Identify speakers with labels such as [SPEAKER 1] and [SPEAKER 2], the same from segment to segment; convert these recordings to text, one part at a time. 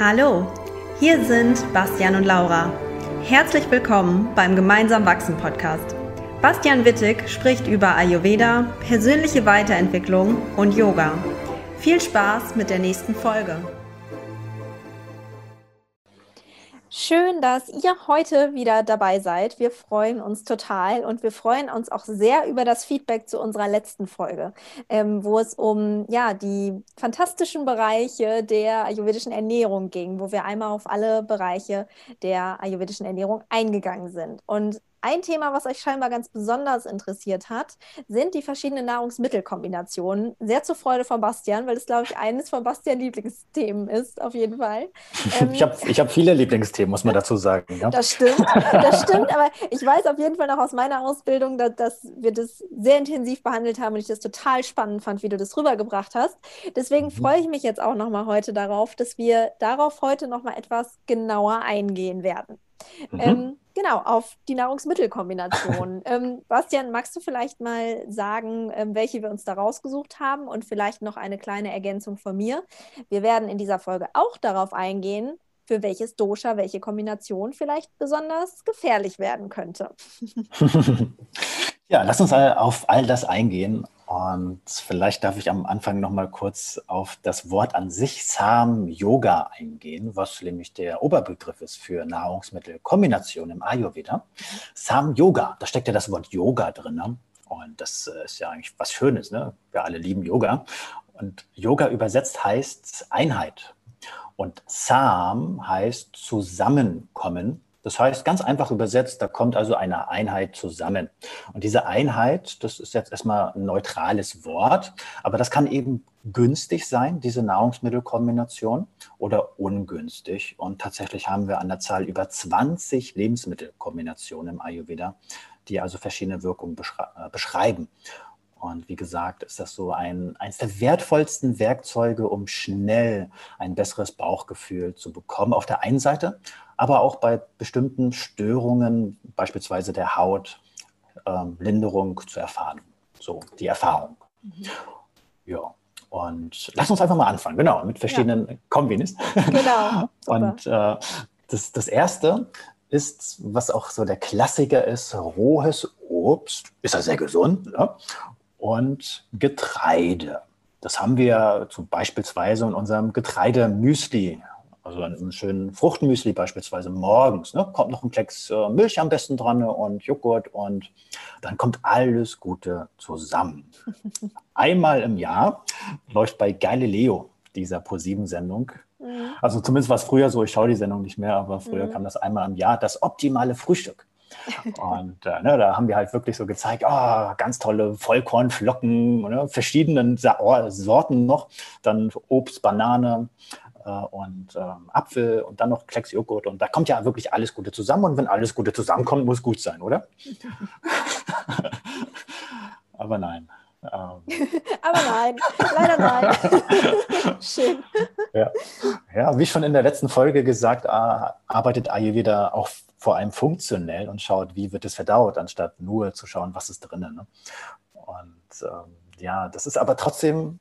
[SPEAKER 1] Hallo, hier sind Bastian und Laura. Herzlich willkommen beim Gemeinsam Wachsen Podcast. Bastian Wittig spricht über Ayurveda, persönliche Weiterentwicklung und Yoga. Viel Spaß mit der nächsten Folge. Schön, dass ihr heute wieder dabei seid. Wir freuen uns total und wir freuen uns auch sehr über das Feedback zu unserer letzten Folge, ähm, wo es um ja, die fantastischen Bereiche der ayurvedischen Ernährung ging, wo wir einmal auf alle Bereiche der ayurvedischen Ernährung eingegangen sind. Und ein Thema, was euch scheinbar ganz besonders interessiert hat, sind die verschiedenen Nahrungsmittelkombinationen. Sehr zur Freude von Bastian, weil es, glaube ich, eines von Bastian Lieblingsthemen ist, auf jeden Fall.
[SPEAKER 2] Ähm, ich habe ich hab viele Lieblingsthemen, muss man dazu sagen. Ja?
[SPEAKER 1] Das stimmt, das stimmt, aber ich weiß auf jeden Fall noch aus meiner Ausbildung, dass, dass wir das sehr intensiv behandelt haben und ich das total spannend fand, wie du das rübergebracht hast. Deswegen mhm. freue ich mich jetzt auch nochmal heute darauf, dass wir darauf heute nochmal etwas genauer eingehen werden. Mhm. Ähm, genau, auf die Nahrungsmittelkombination. ähm, Bastian, magst du vielleicht mal sagen, ähm, welche wir uns da rausgesucht haben und vielleicht noch eine kleine Ergänzung von mir? Wir werden in dieser Folge auch darauf eingehen, für welches Dosha welche Kombination vielleicht besonders gefährlich werden könnte.
[SPEAKER 2] ja, lass uns auf all das eingehen und vielleicht darf ich am Anfang noch mal kurz auf das Wort an sich Sam Yoga eingehen, was nämlich der Oberbegriff ist für Nahrungsmittelkombination im Ayurveda. Sam Yoga, da steckt ja das Wort Yoga drin. Ne? Und das äh, ist ja eigentlich was Schönes. Ne? Wir alle lieben Yoga. Und Yoga übersetzt heißt Einheit. Und Sam heißt zusammenkommen das heißt, ganz einfach übersetzt, da kommt also eine Einheit zusammen. Und diese Einheit, das ist jetzt erstmal ein neutrales Wort, aber das kann eben günstig sein, diese Nahrungsmittelkombination, oder ungünstig. Und tatsächlich haben wir an der Zahl über 20 Lebensmittelkombinationen im Ayurveda, die also verschiedene Wirkungen äh, beschreiben. Und wie gesagt, ist das so ein, eines der wertvollsten Werkzeuge, um schnell ein besseres Bauchgefühl zu bekommen. Auf der einen Seite, aber auch bei bestimmten Störungen, beispielsweise der Haut, ähm, Linderung zu erfahren. So die Erfahrung. Mhm. Ja. Und lass uns einfach mal anfangen, genau, mit verschiedenen ja. Kombis. Genau. Und äh, das, das erste ist, was auch so der Klassiker ist, rohes Obst. Ist ja sehr gesund. Ne? Und Getreide. Das haben wir zum beispielsweise in unserem Getreidemüsli, also einem schönen Fruchtmüsli beispielsweise morgens. Ne, kommt noch ein Klecks äh, Milch am besten dran und Joghurt und dann kommt alles Gute zusammen. Einmal im Jahr läuft bei Galileo dieser ProSieben-Sendung. Mhm. Also zumindest war es früher so, ich schaue die Sendung nicht mehr, aber früher mhm. kam das einmal im Jahr, das optimale Frühstück. Und äh, ne, da haben wir halt wirklich so gezeigt, oh, ganz tolle Vollkornflocken, ne, verschiedenen Sa Sorten noch, dann Obst, Banane äh, und äh, Apfel und dann noch Klecksjoghurt. Und da kommt ja wirklich alles Gute zusammen. Und wenn alles Gute zusammenkommt, muss gut sein, oder? Aber nein.
[SPEAKER 1] Ähm. Aber nein, leider nein.
[SPEAKER 2] Schön. Ja. ja, wie schon in der letzten Folge gesagt, arbeitet Ayurveda auch vor allem funktionell und schaut, wie wird es verdaut, anstatt nur zu schauen, was ist drinnen. Ne? Und ähm, ja, das ist aber trotzdem,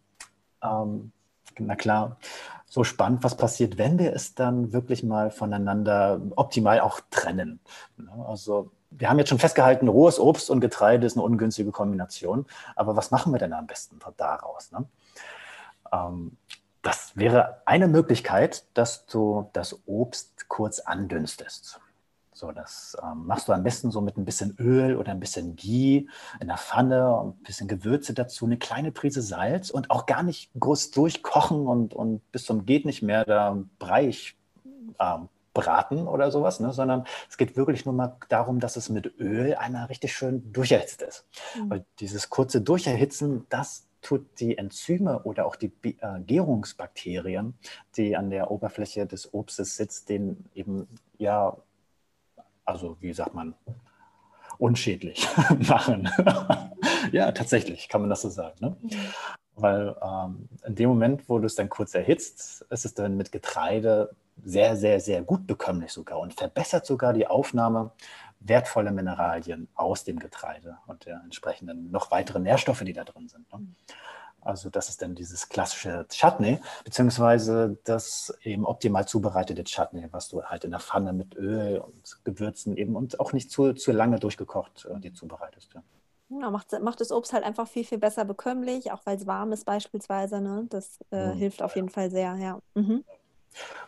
[SPEAKER 2] ähm, na klar, so spannend, was passiert, wenn wir es dann wirklich mal voneinander optimal auch trennen. Ne? Also wir haben jetzt schon festgehalten, rohes Obst und Getreide ist eine ungünstige Kombination. Aber was machen wir denn am besten daraus? Ne? Ähm, das wäre eine Möglichkeit, dass du das Obst kurz andünstest. So, das ähm, machst du am besten so mit ein bisschen Öl oder ein bisschen Ghee in der Pfanne, ein bisschen Gewürze dazu, eine kleine Prise Salz und auch gar nicht groß durchkochen und, und bis zum geht nicht mehr da Breich ähm, braten oder sowas, ne? sondern es geht wirklich nur mal darum, dass es mit Öl einmal richtig schön durcherhitzt ist. Mhm. Weil dieses kurze Durcherhitzen, das tut die Enzyme oder auch die äh, Gärungsbakterien, die an der Oberfläche des Obstes sitzt, den eben ja also wie sagt man, unschädlich machen. ja, tatsächlich kann man das so sagen. Ne? Mhm. Weil ähm, in dem Moment, wo du es dann kurz erhitzt, ist es dann mit Getreide sehr, sehr, sehr gut bekömmlich sogar und verbessert sogar die Aufnahme wertvoller Mineralien aus dem Getreide und der entsprechenden noch weiteren Nährstoffe, die da drin sind. Ne? Also das ist dann dieses klassische Chutney, beziehungsweise das eben optimal zubereitete Chutney, was du halt in der Pfanne mit Öl und Gewürzen eben und auch nicht zu, zu lange durchgekocht äh, dir zubereitest. Ja.
[SPEAKER 1] Ja, macht, macht das Obst halt einfach viel, viel besser bekömmlich, auch weil es warm ist beispielsweise. Ne? Das äh, mhm. hilft auf jeden Fall sehr, ja. Mhm.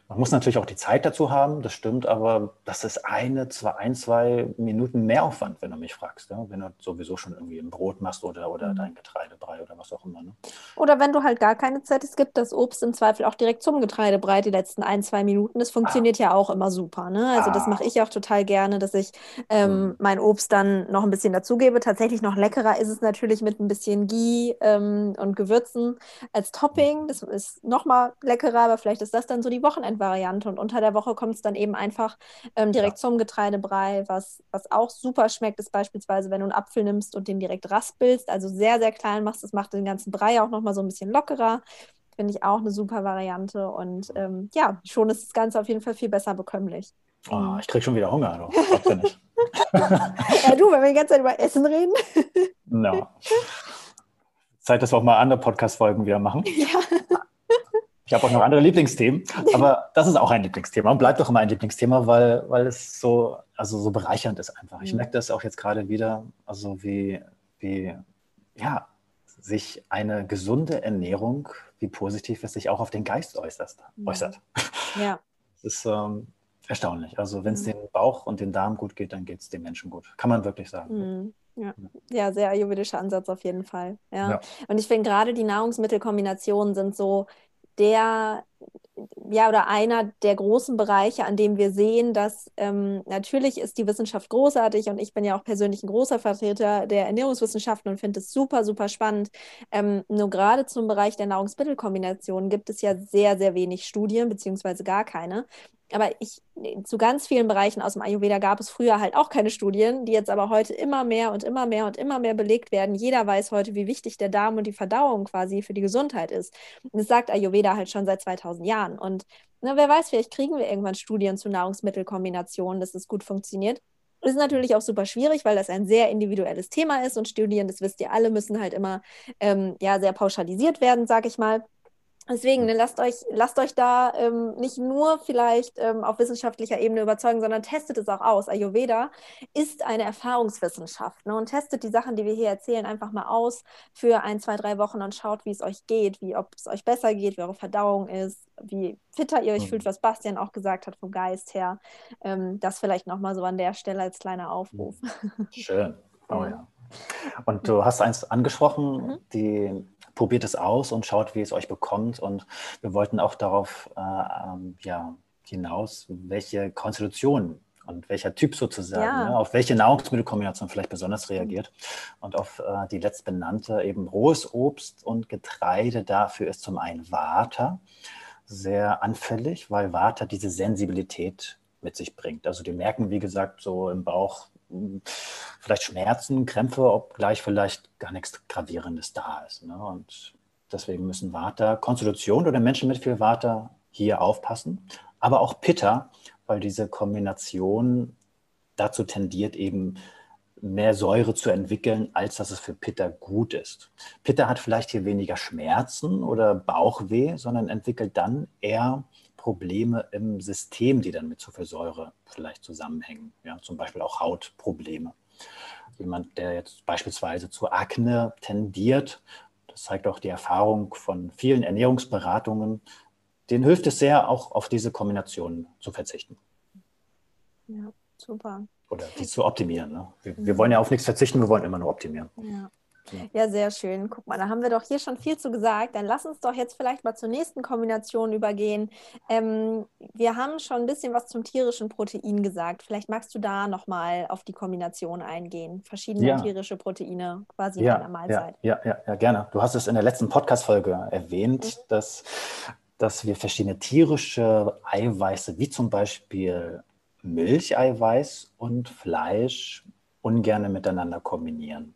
[SPEAKER 2] Man muss natürlich auch die Zeit dazu haben, das stimmt, aber das ist eine, zwei, ein, zwei Minuten Mehraufwand, wenn du mich fragst. Ja? Wenn du sowieso schon irgendwie ein Brot machst oder, oder mhm. dein Getreidebrei oder was auch immer. Ne?
[SPEAKER 1] Oder wenn du halt gar keine Zeit hast, gibt das Obst im Zweifel auch direkt zum Getreidebrei die letzten ein, zwei Minuten. Das funktioniert ah. ja auch immer super. Ne? Also ah. das mache ich auch total gerne, dass ich ähm, mhm. mein Obst dann noch ein bisschen dazugebe. Tatsächlich noch leckerer ist es natürlich mit ein bisschen Ghee ähm, und Gewürzen als Topping. Das ist noch mal leckerer, aber vielleicht ist das dann so die Wochenende Variante. Und unter der Woche kommt es dann eben einfach ähm, direkt ja. zum Getreidebrei. Was, was auch super schmeckt, ist beispielsweise, wenn du einen Apfel nimmst und den direkt raspelst, also sehr, sehr klein machst. Das macht den ganzen Brei auch nochmal so ein bisschen lockerer. Finde ich auch eine super Variante. Und ähm, ja, schon ist das Ganze auf jeden Fall viel besser bekömmlich.
[SPEAKER 2] Oh, ich kriege schon wieder Hunger. Du.
[SPEAKER 1] ja, du, wenn wir die ganze Zeit über Essen reden.
[SPEAKER 2] no. Zeit, dass wir auch mal andere Podcast-Folgen wieder machen. Ja. Ich habe auch noch andere Lieblingsthemen, aber das ist auch ein Lieblingsthema und bleibt doch immer ein Lieblingsthema, weil, weil es so, also so bereichernd ist einfach. Ich mhm. merke das auch jetzt gerade wieder, also wie, wie, ja, sich eine gesunde Ernährung, wie positiv es sich auch auf den Geist äußert. äußert. Ja. Das ist ähm, erstaunlich. Also wenn es mhm. den Bauch und den Darm gut geht, dann geht es dem Menschen gut. Kann man wirklich sagen.
[SPEAKER 1] Mhm. Ja. ja, sehr ayurvedischer Ansatz auf jeden Fall. Ja. ja. Und ich finde gerade die Nahrungsmittelkombinationen sind so der, ja, oder einer der großen Bereiche, an dem wir sehen, dass ähm, natürlich ist die Wissenschaft großartig und ich bin ja auch persönlich ein großer Vertreter der Ernährungswissenschaften und finde es super, super spannend. Ähm, nur gerade zum Bereich der Nahrungsmittelkombination gibt es ja sehr, sehr wenig Studien, beziehungsweise gar keine aber ich, zu ganz vielen Bereichen aus dem Ayurveda gab es früher halt auch keine Studien, die jetzt aber heute immer mehr und immer mehr und immer mehr belegt werden. Jeder weiß heute, wie wichtig der Darm und die Verdauung quasi für die Gesundheit ist. Und das sagt Ayurveda halt schon seit 2000 Jahren. Und ne, wer weiß, vielleicht kriegen wir irgendwann Studien zu Nahrungsmittelkombinationen, dass es gut funktioniert. Das ist natürlich auch super schwierig, weil das ein sehr individuelles Thema ist und Studien, das wisst ihr alle, müssen halt immer ähm, ja, sehr pauschalisiert werden, sag ich mal. Deswegen, ne, lasst, euch, lasst euch da ähm, nicht nur vielleicht ähm, auf wissenschaftlicher Ebene überzeugen, sondern testet es auch aus. Ayurveda ist eine Erfahrungswissenschaft ne, und testet die Sachen, die wir hier erzählen, einfach mal aus für ein, zwei, drei Wochen und schaut, wie es euch geht, wie ob es euch besser geht, wie eure Verdauung ist, wie fitter ihr euch mhm. fühlt, was Bastian auch gesagt hat vom Geist her. Ähm, das vielleicht nochmal so an der Stelle als kleiner Aufruf.
[SPEAKER 2] Mhm. Schön. Oh ja. Und du hast eins angesprochen, mhm. die probiert es aus und schaut, wie es euch bekommt. Und wir wollten auch darauf äh, ähm, ja, hinaus, welche Konstitution und welcher Typ sozusagen, ja. ne, auf welche Nahrungsmittelkombination vielleicht besonders reagiert. Und auf äh, die letztbenannte eben rohes Obst und Getreide. Dafür ist zum einen Water sehr anfällig, weil Water diese Sensibilität mit sich bringt. Also die merken, wie gesagt, so im Bauch vielleicht Schmerzen, Krämpfe, obgleich vielleicht gar nichts Gravierendes da ist. Ne? Und deswegen müssen Vata, Konstitution oder Menschen mit viel Vata hier aufpassen, aber auch Pitta, weil diese Kombination dazu tendiert, eben mehr Säure zu entwickeln, als dass es für Pitta gut ist. Pitta hat vielleicht hier weniger Schmerzen oder Bauchweh, sondern entwickelt dann eher Probleme im System, die dann mit zu viel Säure vielleicht zusammenhängen. Ja, zum Beispiel auch Hautprobleme. Jemand, der jetzt beispielsweise zu Akne tendiert, das zeigt auch die Erfahrung von vielen Ernährungsberatungen, denen hilft es sehr, auch auf diese Kombination zu verzichten.
[SPEAKER 1] Ja, super.
[SPEAKER 2] Oder die zu optimieren. Ne? Wir, wir, wollen ja auf nichts verzichten, wir wollen immer nur optimieren.
[SPEAKER 1] Ja. Ja, sehr schön. Guck mal, da haben wir doch hier schon viel zu gesagt. Dann lass uns doch jetzt vielleicht mal zur nächsten Kombination übergehen. Ähm, wir haben schon ein bisschen was zum tierischen Protein gesagt. Vielleicht magst du da nochmal auf die Kombination eingehen. Verschiedene ja. tierische Proteine quasi
[SPEAKER 2] ja,
[SPEAKER 1] in einer Mahlzeit.
[SPEAKER 2] Ja, ja, ja, gerne. Du hast es in der letzten Podcast-Folge erwähnt, mhm. dass, dass wir verschiedene tierische Eiweiße, wie zum Beispiel Milcheiweiß und Fleisch, ungern miteinander kombinieren.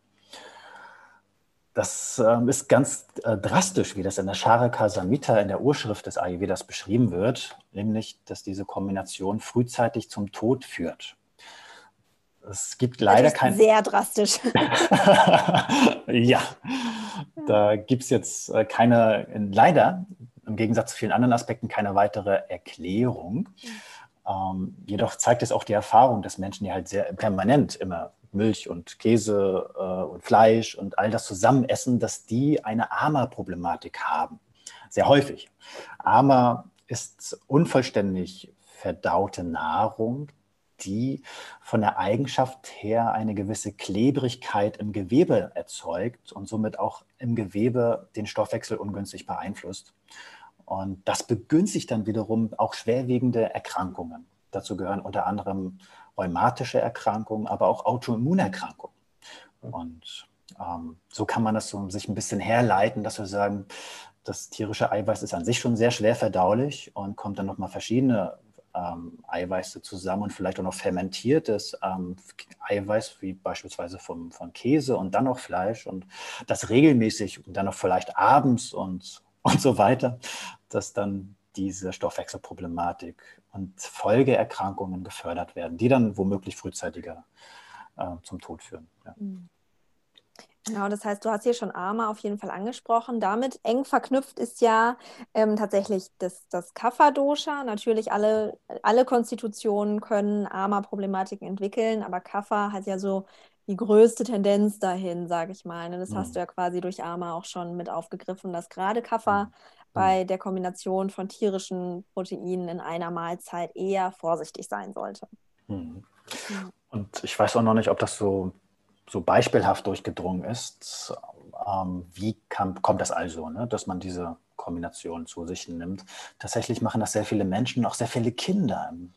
[SPEAKER 2] Das ähm, ist ganz äh, drastisch, wie das in der Charaka Samhita in der Urschrift des Ayurvedas beschrieben wird, nämlich, dass diese Kombination frühzeitig zum Tod führt. Es gibt leider kein.
[SPEAKER 1] Sehr drastisch.
[SPEAKER 2] ja, da gibt es jetzt äh, keine, leider im Gegensatz zu vielen anderen Aspekten, keine weitere Erklärung. Ähm, jedoch zeigt es auch die Erfahrung, dass Menschen, die halt sehr permanent immer Milch und Käse äh, und Fleisch und all das zusammen essen, dass die eine AMA-Problematik haben. Sehr häufig. AMA ist unvollständig verdaute Nahrung, die von der Eigenschaft her eine gewisse Klebrigkeit im Gewebe erzeugt und somit auch im Gewebe den Stoffwechsel ungünstig beeinflusst. Und das begünstigt dann wiederum auch schwerwiegende Erkrankungen. Dazu gehören unter anderem rheumatische Erkrankungen, aber auch Autoimmunerkrankungen. Und ähm, so kann man das so sich ein bisschen herleiten, dass wir sagen, das tierische Eiweiß ist an sich schon sehr schwer verdaulich und kommt dann nochmal verschiedene ähm, Eiweiße zusammen und vielleicht auch noch fermentiertes ähm, Eiweiß, wie beispielsweise vom, von Käse und dann noch Fleisch und das regelmäßig und dann noch vielleicht abends und, und so weiter, dass dann diese Stoffwechselproblematik und Folgeerkrankungen gefördert werden, die dann womöglich frühzeitiger äh, zum Tod führen. Ja. Mhm.
[SPEAKER 1] Genau, das heißt, du hast hier schon AMA auf jeden Fall angesprochen. Damit eng verknüpft ist ja ähm, tatsächlich das, das Kapha-Dosha. Natürlich alle, alle Konstitutionen können AMA-Problematiken entwickeln, aber Kapha hat ja so die größte Tendenz dahin, sage ich mal. Ne? Das mhm. hast du ja quasi durch AMA auch schon mit aufgegriffen, dass gerade Kapha mhm. bei der Kombination von tierischen Proteinen in einer Mahlzeit eher vorsichtig sein sollte.
[SPEAKER 2] Mhm. Und ich weiß auch noch nicht, ob das so so beispielhaft durchgedrungen ist. Ähm, wie kann, kommt das also, ne, dass man diese Kombination zu sich nimmt? Tatsächlich machen das sehr viele Menschen, auch sehr viele Kinder. Im,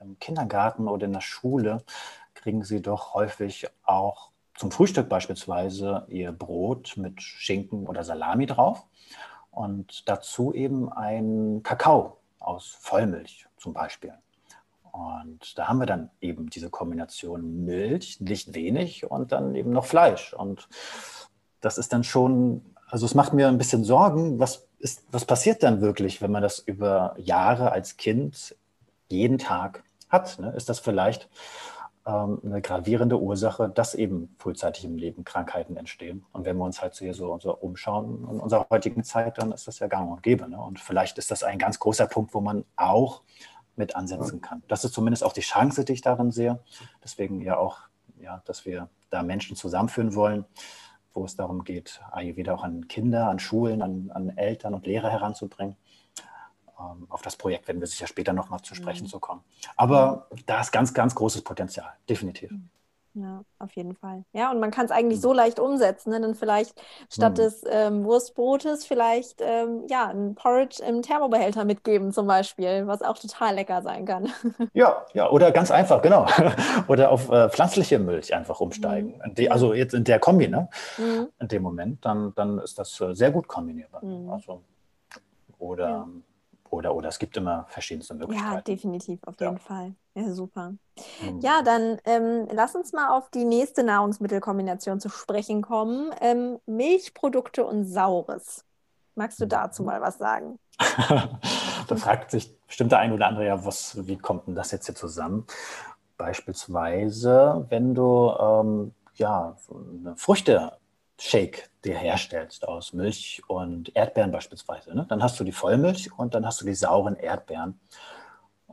[SPEAKER 2] im Kindergarten oder in der Schule kriegen sie doch häufig auch zum Frühstück beispielsweise ihr Brot mit Schinken oder Salami drauf und dazu eben ein Kakao aus Vollmilch zum Beispiel. Und da haben wir dann eben diese Kombination Milch, nicht wenig und dann eben noch Fleisch. Und das ist dann schon, also es macht mir ein bisschen Sorgen, was, ist, was passiert dann wirklich, wenn man das über Jahre als Kind jeden Tag hat? Ne? Ist das vielleicht eine gravierende Ursache, dass eben frühzeitig im Leben Krankheiten entstehen? Und wenn wir uns halt hier so, so umschauen in unserer heutigen Zeit, dann ist das ja gang und gäbe. Ne? Und vielleicht ist das ein ganz großer Punkt, wo man auch mit ansetzen kann. Das ist zumindest auch die Chance, die ich darin sehe. Deswegen ja auch, ja, dass wir da Menschen zusammenführen wollen, wo es darum geht, Ayurveda auch an Kinder, an Schulen, an, an Eltern und Lehrer heranzubringen. Ähm, auf das Projekt werden wir sicher später nochmal zu sprechen mhm. zu kommen. Aber da ist ganz, ganz großes Potenzial, definitiv. Mhm.
[SPEAKER 1] Ja, auf jeden Fall. Ja, und man kann es eigentlich mhm. so leicht umsetzen. Ne? Dann vielleicht statt mhm. des ähm, Wurstbrotes vielleicht ähm, ja, ein Porridge im Thermobehälter mitgeben zum Beispiel, was auch total lecker sein kann.
[SPEAKER 2] Ja, ja, oder ganz einfach, genau. oder auf äh, pflanzliche Milch einfach umsteigen. Mhm. Die, also jetzt in der Kombi, ne? Mhm. In dem Moment, dann, dann ist das äh, sehr gut kombinierbar. Also, oder ja. Oder, oder es gibt immer verschiedenste Möglichkeiten.
[SPEAKER 1] Ja, definitiv, auf jeden ja. Fall. Ja, super. Mhm. Ja, dann ähm, lass uns mal auf die nächste Nahrungsmittelkombination zu sprechen kommen. Ähm, Milchprodukte und Saures. Magst du dazu mal was sagen?
[SPEAKER 2] da fragt sich bestimmt der ein oder andere ja, was, wie kommt denn das jetzt hier zusammen? Beispielsweise, wenn du ähm, ja, Früchte Shake dir herstellst aus Milch und Erdbeeren beispielsweise. Ne? Dann hast du die Vollmilch und dann hast du die sauren Erdbeeren.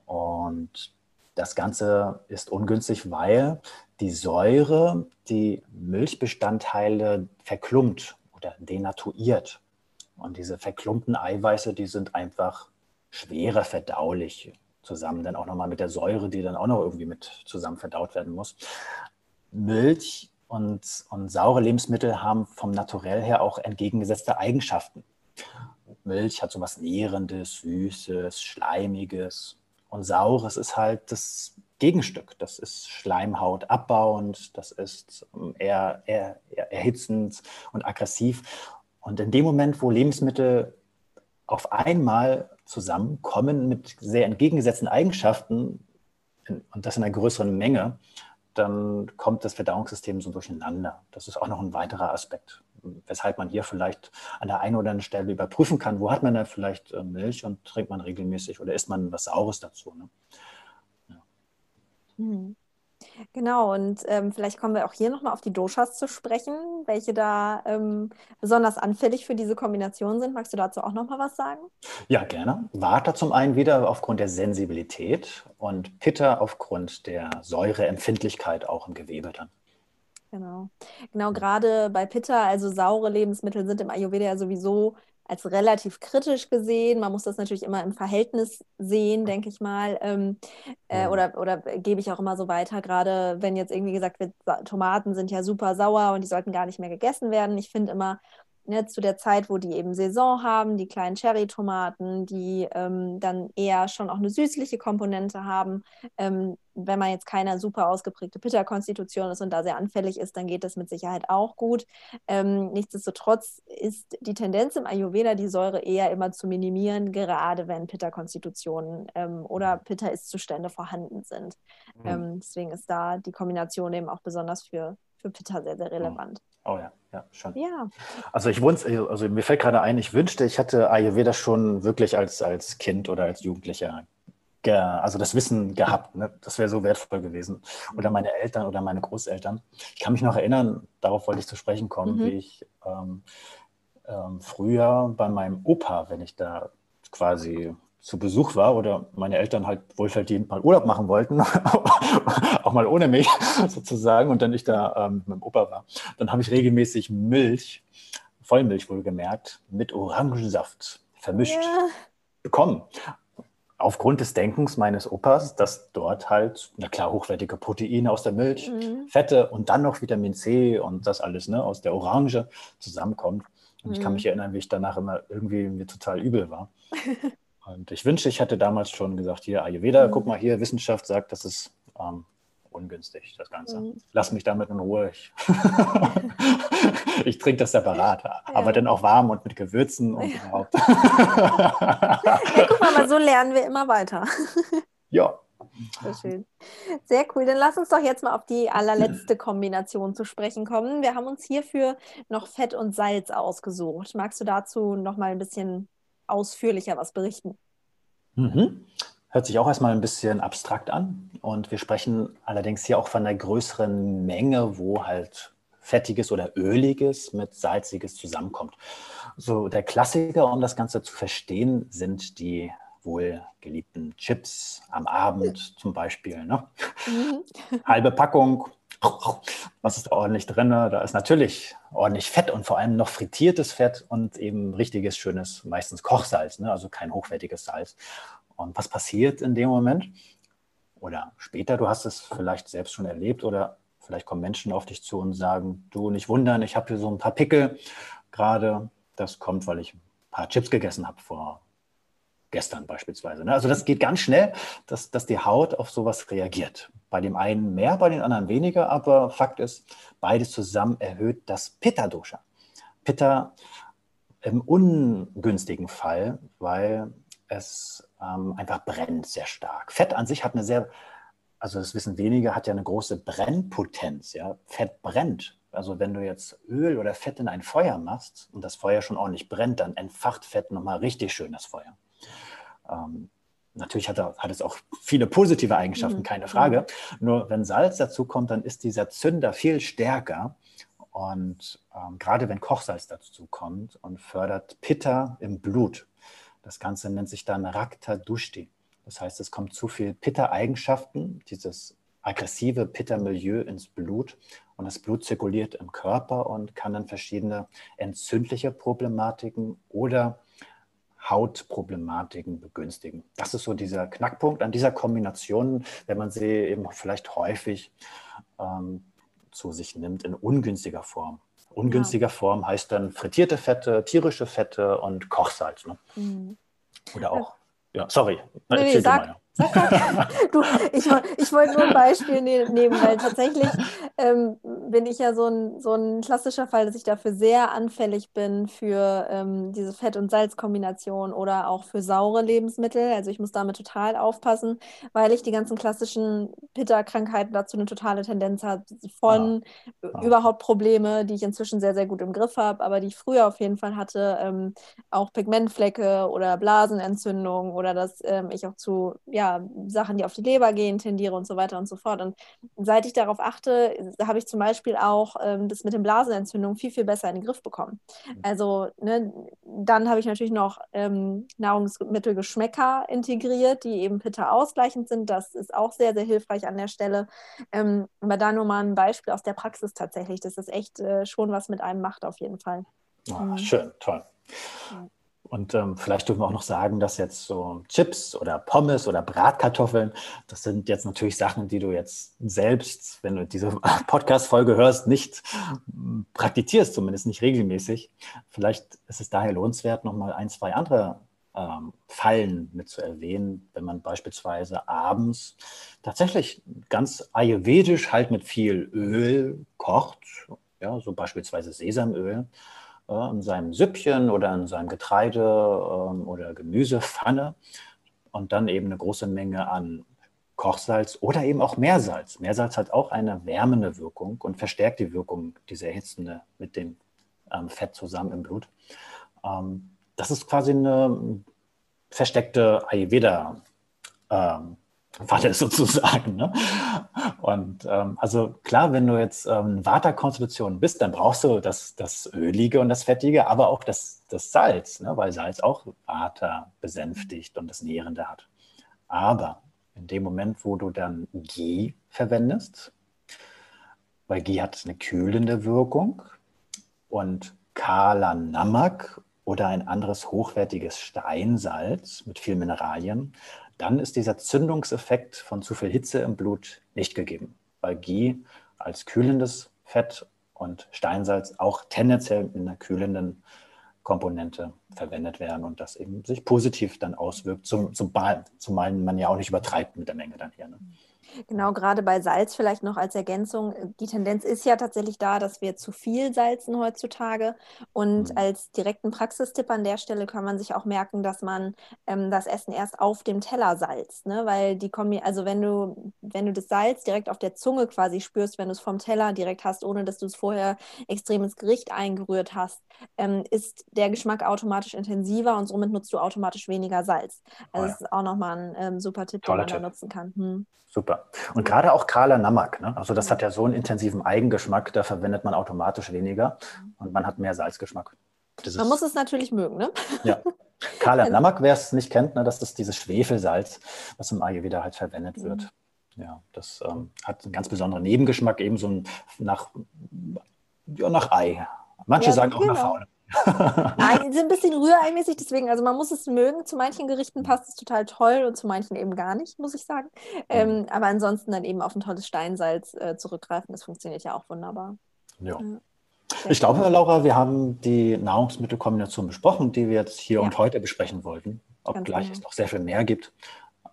[SPEAKER 2] Und das Ganze ist ungünstig, weil die Säure die Milchbestandteile verklumpt oder denaturiert. Und diese verklumpten Eiweiße, die sind einfach schwerer verdaulich zusammen, dann auch nochmal mit der Säure, die dann auch noch irgendwie mit zusammen verdaut werden muss. Milch und, und saure Lebensmittel haben vom Naturell her auch entgegengesetzte Eigenschaften. Milch hat so was Nährendes, Süßes, Schleimiges. Und Saures ist halt das Gegenstück. Das ist Schleimhaut abbauend, das ist ähm, eher, eher, eher erhitzend und aggressiv. Und in dem Moment, wo Lebensmittel auf einmal zusammenkommen mit sehr entgegengesetzten Eigenschaften und das in einer größeren Menge, dann kommt das Verdauungssystem so durcheinander. Das ist auch noch ein weiterer Aspekt, weshalb man hier vielleicht an der einen oder anderen Stelle überprüfen kann, wo hat man da vielleicht äh, Milch und trinkt man regelmäßig oder isst man was Saures dazu. Ne?
[SPEAKER 1] Ja. Hm. Genau, und ähm, vielleicht kommen wir auch hier nochmal auf die Doshas zu sprechen, welche da ähm, besonders anfällig für diese Kombination sind. Magst du dazu auch nochmal was sagen?
[SPEAKER 2] Ja, gerne. Vata zum einen wieder aufgrund der Sensibilität und Pitta aufgrund der Säureempfindlichkeit auch im Gewebe dann.
[SPEAKER 1] Genau. Genau, gerade bei Pitta, also saure Lebensmittel sind im Ayurveda ja sowieso als relativ kritisch gesehen. Man muss das natürlich immer im Verhältnis sehen, denke ich mal. Ähm, äh, oder, oder gebe ich auch immer so weiter, gerade wenn jetzt irgendwie gesagt wird, Tomaten sind ja super sauer und die sollten gar nicht mehr gegessen werden. Ich finde immer, ne, zu der Zeit, wo die eben Saison haben, die kleinen Cherry-Tomaten, die ähm, dann eher schon auch eine süßliche Komponente haben. Ähm, wenn man jetzt keine super ausgeprägte Pitta-Konstitution ist und da sehr anfällig ist, dann geht das mit Sicherheit auch gut. Ähm, nichtsdestotrotz ist die Tendenz im Ayurveda, die Säure eher immer zu minimieren, gerade wenn Pitta-Konstitutionen ähm, oder Pitta-Ist-Zustände vorhanden sind. Mhm. Ähm, deswegen ist da die Kombination eben auch besonders für, für Pitta sehr, sehr relevant.
[SPEAKER 2] Oh ja, ja, schon.
[SPEAKER 1] Ja.
[SPEAKER 2] Also ich wohne, also mir fällt gerade ein, ich wünschte, ich hätte Ayurveda schon wirklich als, als Kind oder als Jugendlicher, ge, also das Wissen gehabt. Ne? Das wäre so wertvoll gewesen. Oder meine Eltern oder meine Großeltern. Ich kann mich noch erinnern, darauf wollte ich zu sprechen kommen, mhm. wie ich ähm, ähm, früher bei meinem Opa, wenn ich da quasi zu Besuch war oder meine Eltern halt wohlverdient mal Urlaub machen wollten, auch mal ohne mich sozusagen, und dann ich da ähm, mit dem Opa war, dann habe ich regelmäßig Milch, Vollmilch wohlgemerkt, mit Orangensaft vermischt ja. bekommen. Aufgrund des Denkens meines Opas, dass dort halt, na klar, hochwertige Proteine aus der Milch, mhm. Fette und dann noch Vitamin C und das alles ne, aus der Orange zusammenkommt. Und ich kann mhm. mich erinnern, wie ich danach immer irgendwie mir total übel war. Und ich wünsche, ich hätte damals schon gesagt, hier Ayurveda, mhm. guck mal hier, Wissenschaft sagt, das ist ähm, ungünstig, das Ganze. Mhm. Lass mich damit in Ruhe. Ich, ich trinke das separat, ja. aber dann auch warm und mit Gewürzen und ja. überhaupt.
[SPEAKER 1] ja, guck mal, so lernen wir immer weiter.
[SPEAKER 2] ja.
[SPEAKER 1] Sehr schön. Sehr cool. Dann lass uns doch jetzt mal auf die allerletzte Kombination zu sprechen kommen. Wir haben uns hierfür noch Fett und Salz ausgesucht. Magst du dazu noch mal ein bisschen ausführlicher was berichten.
[SPEAKER 2] Mhm. Hört sich auch erstmal ein bisschen abstrakt an. Und wir sprechen allerdings hier auch von einer größeren Menge, wo halt Fettiges oder Öliges mit Salziges zusammenkommt. So der Klassiker, um das Ganze zu verstehen, sind die wohl geliebten Chips am Abend zum Beispiel. Ne? Mhm. Halbe Packung, was ist da ordentlich drin? Da ist natürlich ordentlich Fett und vor allem noch frittiertes Fett und eben richtiges, schönes, meistens Kochsalz, ne? also kein hochwertiges Salz. Und was passiert in dem Moment? Oder später, du hast es vielleicht selbst schon erlebt oder vielleicht kommen Menschen auf dich zu und sagen, du nicht wundern, ich habe hier so ein paar Pickel gerade. Das kommt, weil ich ein paar Chips gegessen habe vor gestern beispielsweise. Ne? Also das geht ganz schnell, dass, dass die Haut auf sowas reagiert. Bei dem einen mehr, bei den anderen weniger, aber Fakt ist, beides zusammen erhöht das Pitta-Dosha. Pitta im ungünstigen Fall, weil es ähm, einfach brennt sehr stark. Fett an sich hat eine sehr, also das wissen wenige, hat ja eine große Brennpotenz. Ja? Fett brennt. Also wenn du jetzt Öl oder Fett in ein Feuer machst und das Feuer schon ordentlich brennt, dann entfacht Fett nochmal richtig schön das Feuer. Ähm, natürlich hat, er, hat, es auch viele positive Eigenschaften, mhm. keine Frage. Nur wenn Salz dazu kommt, dann ist dieser Zünder viel stärker. Und ähm, gerade wenn Kochsalz dazu kommt und fördert Pitta im Blut. Das Ganze nennt sich dann Rakta Dushti. Das heißt, es kommt zu viel Pitta-Eigenschaften, dieses aggressive Pitta-Milieu ins Blut und das Blut zirkuliert im Körper und kann dann verschiedene entzündliche Problematiken oder Hautproblematiken begünstigen. Das ist so dieser Knackpunkt an dieser Kombination, wenn man sie eben vielleicht häufig ähm, zu sich nimmt in ungünstiger Form. Ungünstiger ja. Form heißt dann frittierte Fette, tierische Fette und Kochsalz. Ne? Mhm. Oder auch, ja, sorry,
[SPEAKER 1] nee, nee, sag, du, ich, ich wollte nur ein Beispiel ne-, nehmen, weil tatsächlich ähm, bin ich ja so ein, so ein klassischer Fall, dass ich dafür sehr anfällig bin für ähm, diese Fett- und Salzkombination oder auch für saure Lebensmittel. Also ich muss damit total aufpassen, weil ich die ganzen klassischen Pitta-Krankheiten dazu eine totale Tendenz habe, von ah. Ah. überhaupt Probleme, die ich inzwischen sehr, sehr gut im Griff habe, aber die ich früher auf jeden Fall hatte, ähm, auch Pigmentflecke oder Blasenentzündung oder dass ähm, ich auch zu ja, ja, Sachen, die auf die Leber gehen, tendiere und so weiter und so fort. Und seit ich darauf achte, habe ich zum Beispiel auch ähm, das mit den Blasenentzündungen viel, viel besser in den Griff bekommen. Mhm. Also ne, dann habe ich natürlich noch ähm, Nahrungsmittelgeschmäcker integriert, die eben Pitta ausgleichend sind. Das ist auch sehr, sehr hilfreich an der Stelle. Ähm, aber da nur mal ein Beispiel aus der Praxis tatsächlich, dass das echt äh, schon was mit einem macht auf jeden Fall.
[SPEAKER 2] Oh, mhm. Schön, toll. Ja. Und ähm, vielleicht dürfen wir auch noch sagen, dass jetzt so Chips oder Pommes oder Bratkartoffeln, das sind jetzt natürlich Sachen, die du jetzt selbst, wenn du diese Podcast-Folge hörst, nicht hm, praktizierst, zumindest nicht regelmäßig. Vielleicht ist es daher lohnenswert, nochmal ein, zwei andere ähm, Fallen mit zu erwähnen, wenn man beispielsweise abends tatsächlich ganz ayurvedisch halt mit viel Öl kocht, ja, so beispielsweise Sesamöl äh, in seinem Süppchen oder in seinem Getreide ähm, oder Gemüsepfanne und dann eben eine große Menge an Kochsalz oder eben auch Meersalz. Meersalz hat auch eine wärmende Wirkung und verstärkt die Wirkung dieser erhitzende mit dem ähm, Fett zusammen im Blut. Ähm, das ist quasi eine versteckte Ayurveda ähm, Falle sozusagen. Ne? Und ähm, also klar, wenn du jetzt ähm, Vata-Konstitution bist, dann brauchst du das, das Ölige und das Fettige, aber auch das, das Salz, ne? weil Salz auch Vata besänftigt und das Nährende hat. Aber in dem Moment, wo du dann Ghee verwendest, weil Ghee hat eine kühlende Wirkung und Kala Namak oder ein anderes hochwertiges Steinsalz mit viel Mineralien dann ist dieser Zündungseffekt von zu viel Hitze im Blut nicht gegeben, weil Ghee als kühlendes Fett und Steinsalz auch tendenziell in einer kühlenden Komponente verwendet werden und das eben sich positiv dann auswirkt, zum, zum, zumal man ja auch nicht übertreibt mit der Menge dann hier. Ne?
[SPEAKER 1] Genau, gerade bei Salz vielleicht noch als Ergänzung. Die Tendenz ist ja tatsächlich da, dass wir zu viel salzen heutzutage. Und mhm. als direkten Praxistipp an der Stelle kann man sich auch merken, dass man ähm, das Essen erst auf dem Teller salzt. Ne? Weil die kommen, also wenn du, wenn du das Salz direkt auf der Zunge quasi spürst, wenn du es vom Teller direkt hast, ohne dass du es vorher extrem ins Gericht eingerührt hast, ähm, ist der Geschmack automatisch intensiver und somit nutzt du automatisch weniger Salz. Also oh ja. das ist auch nochmal ein ähm, super Tipp, Toller den man Tipp. da nutzen kann. Hm.
[SPEAKER 2] Super. Und gerade auch Kala Namak, ne? also das hat ja so einen intensiven Eigengeschmack, da verwendet man automatisch weniger und man hat mehr Salzgeschmack.
[SPEAKER 1] Das man muss es natürlich mögen, ne?
[SPEAKER 2] Ja. Kala Namak, wer es nicht kennt, ne, das ist dieses Schwefelsalz, was im Ayurveda halt verwendet mhm. wird. Ja, das ähm, hat einen ganz besonderen Nebengeschmack, eben so ein, nach, ja, nach Ei. Manche ja, sagen auch genau. nach Faule.
[SPEAKER 1] Nein, sind ein bisschen rühreimäßig, deswegen, also man muss es mögen. Zu manchen Gerichten passt es total toll und zu manchen eben gar nicht, muss ich sagen. Ähm, mhm. aber ansonsten dann eben auf ein tolles Steinsalz äh, zurückgreifen, das funktioniert ja auch wunderbar.
[SPEAKER 2] Ja. ja. Ich glaube, Laura, wir haben die Nahrungsmittelkombination besprochen, die wir jetzt hier ja. und heute besprechen wollten. Obgleich genau. es noch sehr viel mehr gibt.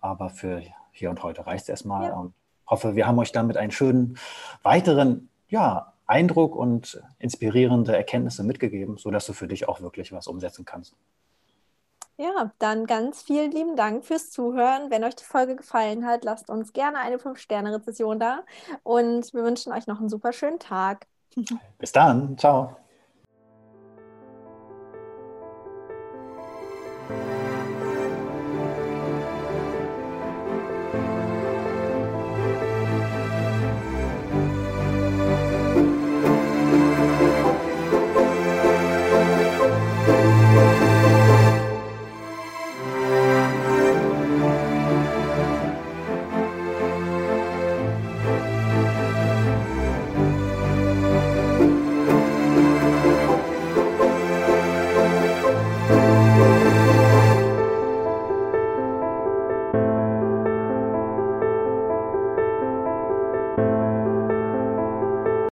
[SPEAKER 2] Aber für hier und heute reicht es erstmal. Ja. Und hoffe, wir haben euch damit einen schönen weiteren ja, Eindruck und inspirierende Erkenntnisse mitgegeben, sodass du für dich auch wirklich was umsetzen kannst.
[SPEAKER 1] Ja, dann ganz vielen lieben Dank fürs Zuhören. Wenn euch die Folge gefallen hat, lasst uns gerne eine 5-Sterne-Rezession da und wir wünschen euch noch einen super schönen Tag.
[SPEAKER 2] Bis dann. Ciao.